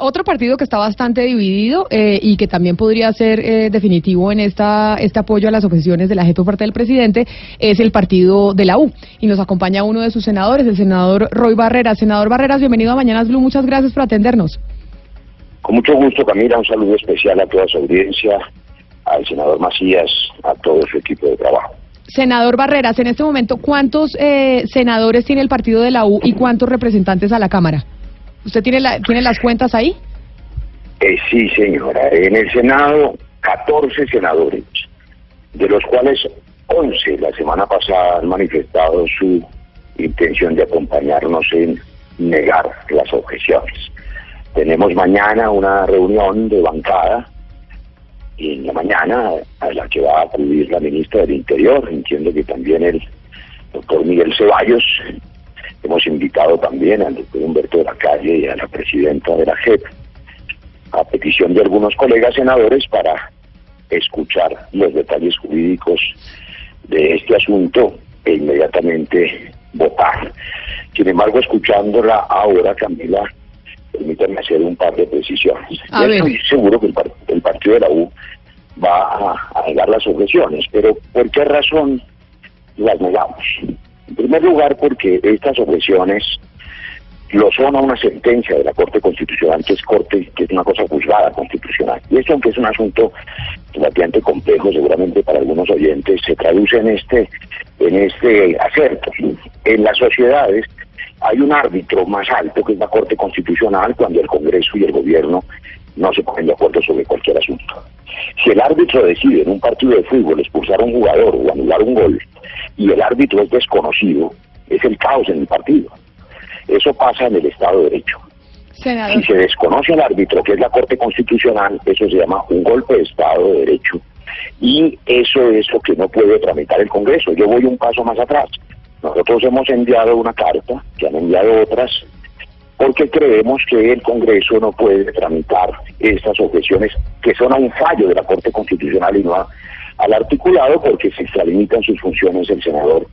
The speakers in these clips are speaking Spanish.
Otro partido que está bastante dividido eh, y que también podría ser eh, definitivo en esta este apoyo a las objeciones de la JEP por parte del presidente es el partido de la U. Y nos acompaña uno de sus senadores, el senador Roy Barreras. Senador Barreras, bienvenido a Mañanas Blue. Muchas gracias por atendernos. Con mucho gusto, Camila. Un saludo especial a toda su audiencia, al senador Macías, a todo su equipo de trabajo. Senador Barreras, en este momento, ¿cuántos eh, senadores tiene el partido de la U y cuántos representantes a la Cámara? ¿Usted tiene, la, tiene las cuentas ahí? Eh, sí, señora. En el Senado, 14 senadores, de los cuales 11 la semana pasada han manifestado su intención de acompañarnos en negar las objeciones. Tenemos mañana una reunión de bancada y en la mañana a la que va a acudir la ministra del Interior, entiendo que también el doctor Miguel Ceballos, Hemos invitado también al doctor Humberto de la Calle y a la presidenta de la JEP a petición de algunos colegas senadores para escuchar los detalles jurídicos de este asunto e inmediatamente votar. Sin embargo, escuchándola ahora, Camila, permítanme hacer un par de precisiones. estoy seguro que el, partido de la U va a, a negar las objeciones, pero ¿por qué razón las negamos? En primer lugar, porque estas objeciones lo son a una sentencia de la Corte Constitucional, que es corte, que es una cosa juzgada constitucional. Y esto, aunque es un asunto relativamente complejo, seguramente para algunos oyentes, se traduce en este, en este acerto. En las sociedades hay un árbitro más alto, que es la Corte Constitucional, cuando el Congreso y el Gobierno no se ponen de acuerdo sobre cualquier asunto. Si el árbitro decide en un partido de fútbol expulsar a un jugador o anular un gol, y el árbitro es desconocido, es el caos en el partido. Eso pasa en el Estado de Derecho. Si se desconoce al árbitro, que es la Corte Constitucional, eso se llama un golpe de Estado de Derecho. Y eso es lo que no puede tramitar el Congreso. Yo voy un paso más atrás. Nosotros hemos enviado una carta, que han enviado otras, porque creemos que el Congreso no puede tramitar estas objeciones que son a un fallo de la Corte Constitucional y no a al articulado porque se extralimitan sus funciones el senador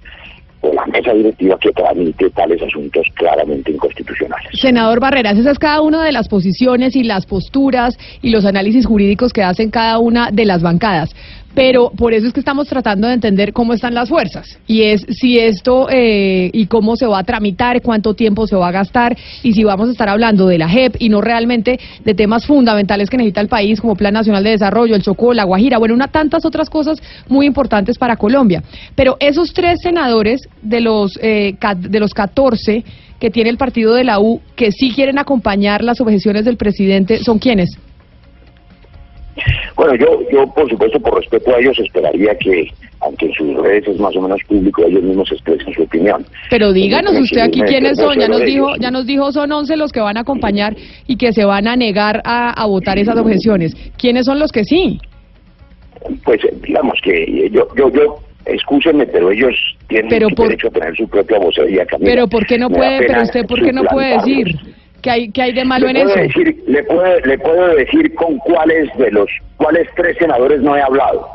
o la mesa directiva que tramite tales asuntos claramente inconstitucionales. Senador Barreras, esa es cada una de las posiciones y las posturas y los análisis jurídicos que hacen cada una de las bancadas pero por eso es que estamos tratando de entender cómo están las fuerzas y es si esto eh, y cómo se va a tramitar, cuánto tiempo se va a gastar y si vamos a estar hablando de la JEP y no realmente de temas fundamentales que necesita el país como Plan Nacional de Desarrollo, el Chocó, la Guajira, bueno, una tantas otras cosas muy importantes para Colombia. Pero esos tres senadores de los eh, de los 14 que tiene el partido de la U que sí quieren acompañar las objeciones del presidente, ¿son quiénes? Bueno, yo, yo por supuesto, por respeto a ellos, esperaría que, aunque en sus redes es más o menos público, ellos mismos expresen su opinión. Pero díganos usted aquí quiénes son, ya nos dijo, ya nos dijo son 11 los que van a acompañar y que se van a negar a, a votar esas objeciones. ¿Quiénes son los que sí? Pues digamos que yo, yo, yo Escúchenme, pero ellos tienen derecho a tener su propia vocería. Pero ¿por qué no puede, pero usted por qué no puede decir? ¿Qué hay, hay de malo en eso? le, puedo, le puedo decir con cuáles de los cuáles tres senadores no he hablado.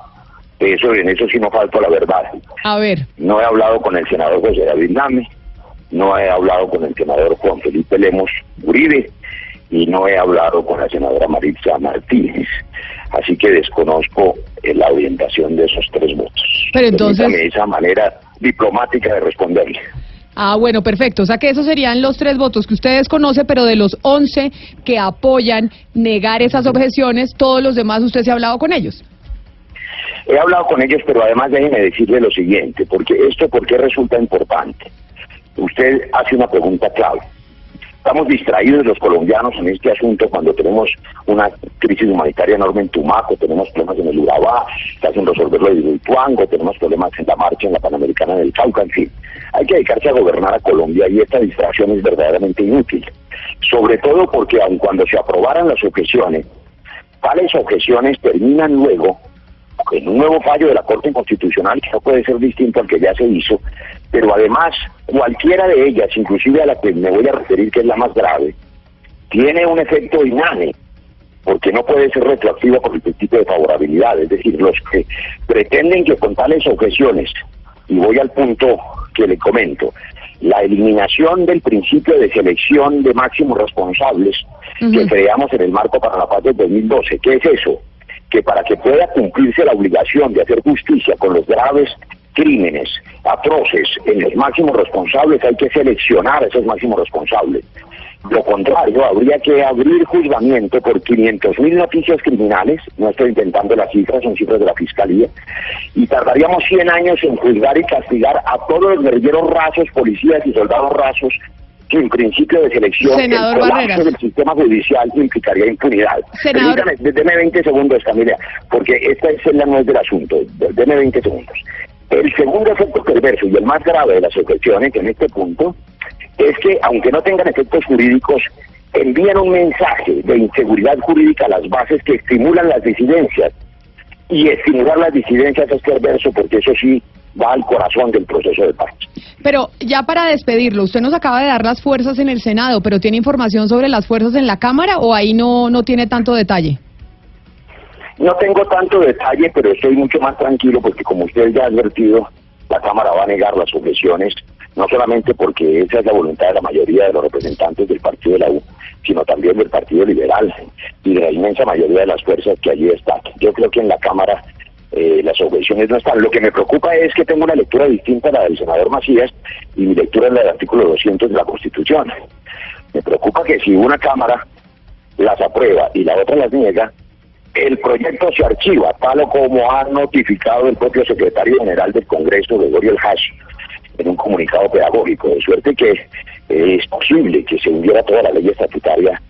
Eso, en eso sí no falta la verdad. A ver. No he hablado con el senador José David Name, no he hablado con el senador Juan Felipe Lemos Uribe y no he hablado con la senadora Maritza Martínez. Así que desconozco eh, la orientación de esos tres votos. Pero entonces... esa manera diplomática de responderle. Ah, bueno, perfecto. O sea que esos serían los tres votos que ustedes conocen, pero de los once que apoyan negar esas objeciones, todos los demás usted se ha hablado con ellos. He hablado con ellos, pero además déjenme decirle lo siguiente, porque esto, ¿por qué resulta importante? Usted hace una pregunta clave. Estamos distraídos los colombianos en este asunto cuando tenemos una crisis humanitaria enorme en Tumaco, tenemos problemas en el Urabá, está sin resolverlo en Ituango, tenemos problemas en la marcha en la Panamericana del Cauca, en fin. Hay que dedicarse a gobernar a Colombia y esta distracción es verdaderamente inútil. Sobre todo porque aun cuando se aprobaran las objeciones, tales objeciones terminan luego en un nuevo fallo de la Corte Constitucional que no puede ser distinto al que ya se hizo, pero además cualquiera de ellas, inclusive a la que me voy a referir que es la más grave, tiene un efecto inane, porque no puede ser retroactiva por el tipo de favorabilidad, es decir, los que pretenden que con tales objeciones, y voy al punto porque le comento, la eliminación del principio de selección de máximos responsables que creamos en el marco para la paz del 2012. ¿Qué es eso? Que para que pueda cumplirse la obligación de hacer justicia con los graves crímenes atroces en los máximos responsables hay que seleccionar a esos máximos responsables. Lo contrario, habría que abrir juzgamiento por 500.000 noticias criminales, no estoy intentando las cifras, son cifras de la Fiscalía, y tardaríamos 100 años en juzgar y castigar a todos los guerrilleros rasos, policías y soldados rasos que en principio de selección Senador el colapso del sistema judicial implicaría impunidad. Senador... Deme 20 segundos, Camila, porque esta es la no es del asunto. Deme 20 segundos. El segundo efecto perverso y el más grave de las objeciones en este punto es que, aunque no tengan efectos jurídicos, envían un mensaje de inseguridad jurídica a las bases que estimulan las disidencias. Y estimular las disidencias es perverso porque eso sí va al corazón del proceso de paz. Pero ya para despedirlo, usted nos acaba de dar las fuerzas en el Senado, pero ¿tiene información sobre las fuerzas en la Cámara o ahí no, no tiene tanto detalle? No tengo tanto detalle, pero estoy mucho más tranquilo porque como usted ya ha advertido, la Cámara va a negar las objeciones no solamente porque esa es la voluntad de la mayoría de los representantes del partido de la U, sino también del Partido Liberal y de la inmensa mayoría de las fuerzas que allí están. Yo creo que en la Cámara eh, las objeciones no están. Lo que me preocupa es que tengo una lectura distinta a la del senador Macías y mi lectura es la del artículo 200 de la Constitución. Me preocupa que si una Cámara las aprueba y la otra las niega, el proyecto se archiva, tal como ha notificado el propio secretario general del Congreso, Gregorio El Hash, en un comunicado pedagógico, de suerte que eh, es posible que se hubiera toda la ley estatutaria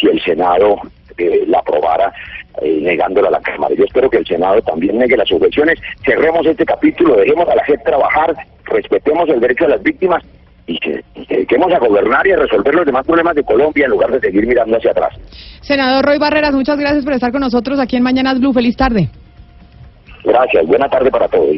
si el Senado eh, la aprobara eh, negándola a la Cámara. Yo espero que el Senado también negue las objeciones. Cerremos este capítulo, dejemos a la gente trabajar, respetemos el derecho de las víctimas y que dediquemos a gobernar y a resolver los demás problemas de Colombia en lugar de seguir mirando hacia atrás. Senador Roy Barreras, muchas gracias por estar con nosotros aquí en Mañanas Blue. Feliz tarde. Gracias, buena tarde para todos.